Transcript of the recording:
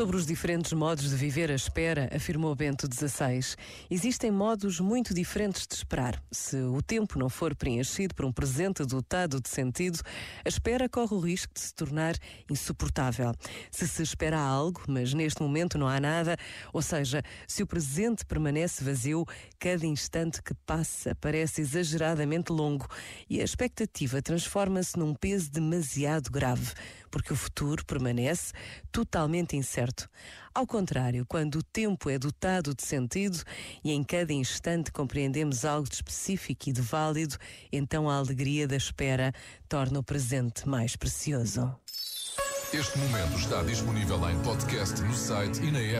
Sobre os diferentes modos de viver a espera, afirmou Bento XVI, existem modos muito diferentes de esperar. Se o tempo não for preenchido por um presente dotado de sentido, a espera corre o risco de se tornar insuportável. Se se espera algo, mas neste momento não há nada, ou seja, se o presente permanece vazio, cada instante que passa parece exageradamente longo e a expectativa transforma-se num peso demasiado grave, porque o futuro permanece totalmente incerto certo. Ao contrário, quando o tempo é dotado de sentido e em cada instante compreendemos algo de específico e de válido, então a alegria da espera torna o presente mais precioso. Este momento está disponível em podcast no site e na app.